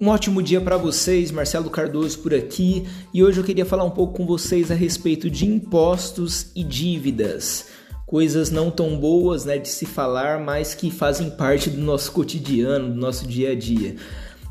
Um ótimo dia para vocês, Marcelo Cardoso por aqui, e hoje eu queria falar um pouco com vocês a respeito de impostos e dívidas. Coisas não tão boas, né, de se falar, mas que fazem parte do nosso cotidiano, do nosso dia a dia.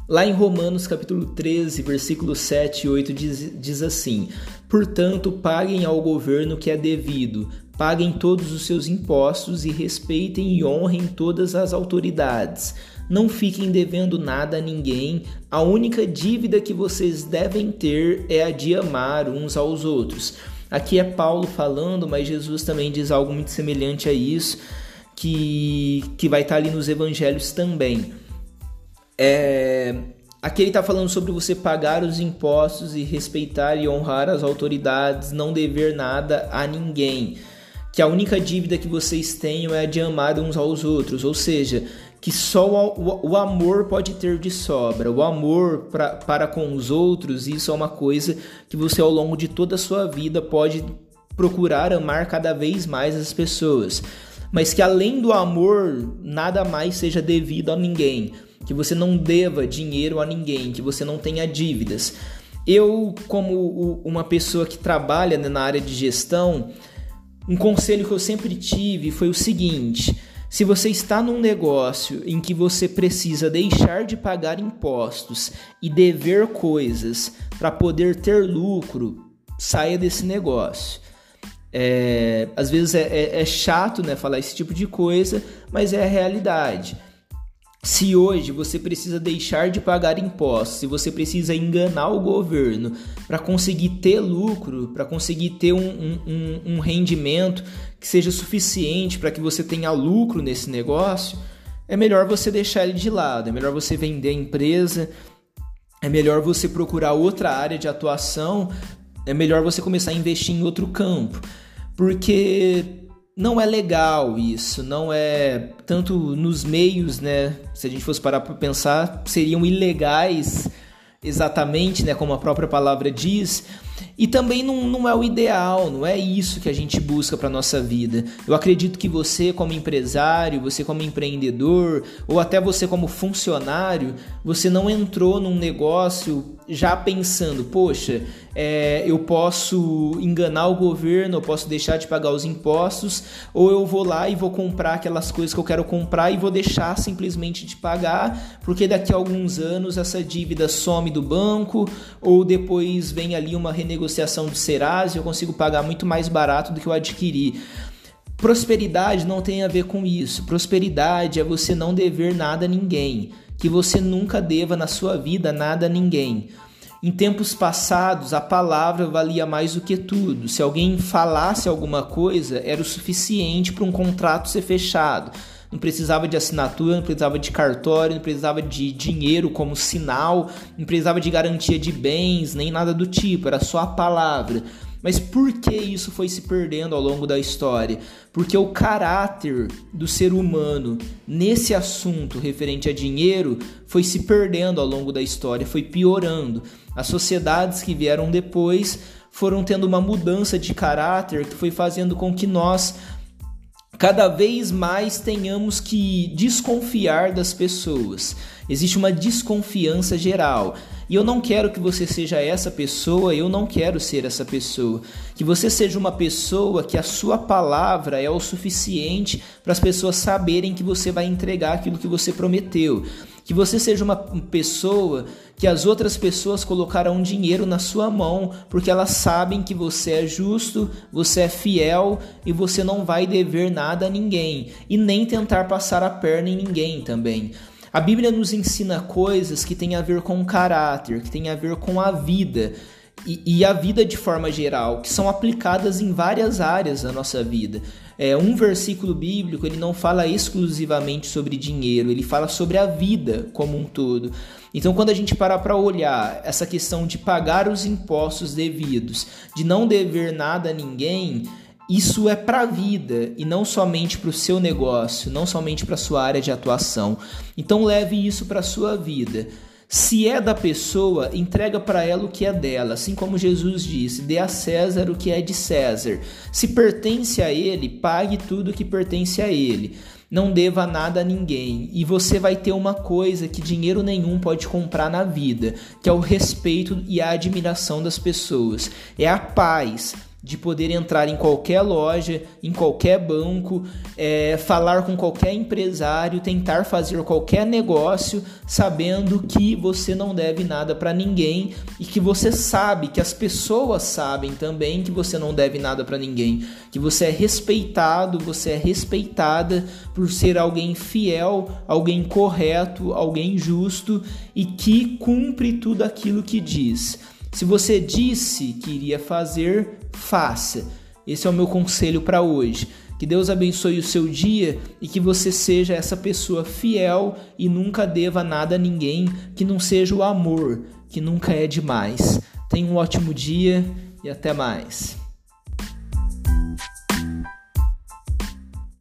Lá em Romanos capítulo 13, versículos 7 e 8 diz, diz assim: Portanto, paguem ao governo que é devido, paguem todos os seus impostos e respeitem e honrem todas as autoridades não fiquem devendo nada a ninguém. A única dívida que vocês devem ter é a de amar uns aos outros. Aqui é Paulo falando, mas Jesus também diz algo muito semelhante a isso, que, que vai estar ali nos evangelhos também. É, aqui ele está falando sobre você pagar os impostos e respeitar e honrar as autoridades, não dever nada a ninguém. Que a única dívida que vocês tenham é a de amar uns aos outros, ou seja, que só o, o, amor pode ter de sobra. O amor pra, para com os outros, isso é uma coisa que você ao longo de toda a sua vida pode procurar amar cada vez mais as pessoas. Mas que além do amor, nada mais seja devido a ninguém. Que você não deva dinheiro a ninguém, que você não tenha dívidas. Eu, como uma pessoa que trabalha na área de gestão, um conselho que eu sempre tive foi o seguinte se você está num negócio em que você precisa deixar de pagar impostos e dever coisas para poder ter lucro, saia desse negócio. É, às vezes é, é, é chato né, falar esse tipo de coisa, mas é a realidade. Se hoje você precisa deixar de pagar impostos, se você precisa enganar o governo para conseguir ter lucro, para conseguir ter um, um, um, rendimento que seja suficiente para que você tenha lucro nesse negócio, é melhor você deixar ele de lado, é melhor você vender a empresa, é melhor você procurar outra área de atuação, é melhor você começar a investir em outro campo, porque não é legal isso, não é tanto nos meios, né? Se a gente fosse parar para pensar, seriam ilegais exatamente, né, como a própria palavra diz, e também não, não é o ideal, não é isso que a gente busca para nossa vida. Eu acredito que você, como empresário, você, como empreendedor, ou até você, como funcionário, você não entrou num negócio já pensando, poxa, é, eu posso enganar o governo, eu posso deixar de pagar os impostos, ou eu vou lá e vou comprar aquelas coisas que eu quero comprar e vou deixar simplesmente de pagar, porque daqui a alguns anos essa dívida some do banco, ou depois vem ali uma renegociação do Serasa e eu consigo pagar muito mais barato do que eu adquiri. Prosperidade não tem a ver com isso. Prosperidade é você não dever nada a ninguém que você nunca deva na sua vida nada a ninguém. Em tempos passados, a palavra valia mais do que tudo. Se alguém falasse alguma coisa, era o suficiente para um contrato ser fechado. Não precisava de assinatura, não precisava de cartório, não precisava de dinheiro como sinal, não precisava de garantia de bens, nem nada do tipo, era só a palavra. Mas por que isso foi se perdendo ao longo da história? Porque o caráter do ser humano nesse assunto referente a dinheiro foi se perdendo ao longo da história, foi piorando. As sociedades que vieram depois foram tendo uma mudança de caráter que foi fazendo com que nós cada vez mais tenhamos que desconfiar das pessoas. Existe uma desconfiança geral. E eu não quero que você seja essa pessoa, eu não quero ser essa pessoa. Que você seja uma pessoa que a sua palavra é o suficiente para as pessoas saberem que você vai entregar aquilo que você prometeu. Que você seja uma pessoa que as outras pessoas colocarão dinheiro na sua mão, porque elas sabem que você é justo, você é fiel e você não vai dever nada a ninguém e nem tentar passar a perna em ninguém também. A Bíblia nos ensina coisas que têm a ver com o caráter, que têm a ver com a vida e, e, a vida de forma geral, que são aplicadas em várias áreas da nossa vida. É, um versículo bíblico ele não fala exclusivamente sobre dinheiro, ele fala sobre a vida como um todo. Então, quando a gente parar para olhar essa questão de pagar os impostos devidos, de não dever nada a ninguém, isso é para a vida e não somente para o seu negócio, não somente para sua área de atuação. Então, leve isso para sua vida. Se é da pessoa, entrega para ela o que é dela, assim como Jesus disse: dê a César o que é de César. Se pertence a ele, pague tudo que pertence a ele. não deva nada a ninguém. E você vai ter uma coisa que dinheiro nenhum pode comprar na vida, que é o respeito e a admiração das pessoas. É a paz de poder entrar em qualquer loja, em qualquer banco, é, falar com qualquer empresário, tentar fazer qualquer negócio, sabendo que você não deve nada para ninguém e que você sabe, que as pessoas sabem também que você não deve nada para ninguém, que você é respeitado, você é respeitada por ser alguém fiel, alguém correto, alguém justo e que cumpre tudo aquilo que diz. Se você disse que iria fazer, faça. Esse é o meu conselho para hoje. Que Deus abençoe o seu dia e que você seja essa pessoa fiel e nunca deva nada a ninguém que não seja o amor, que nunca é demais. Tenha um ótimo dia e até mais.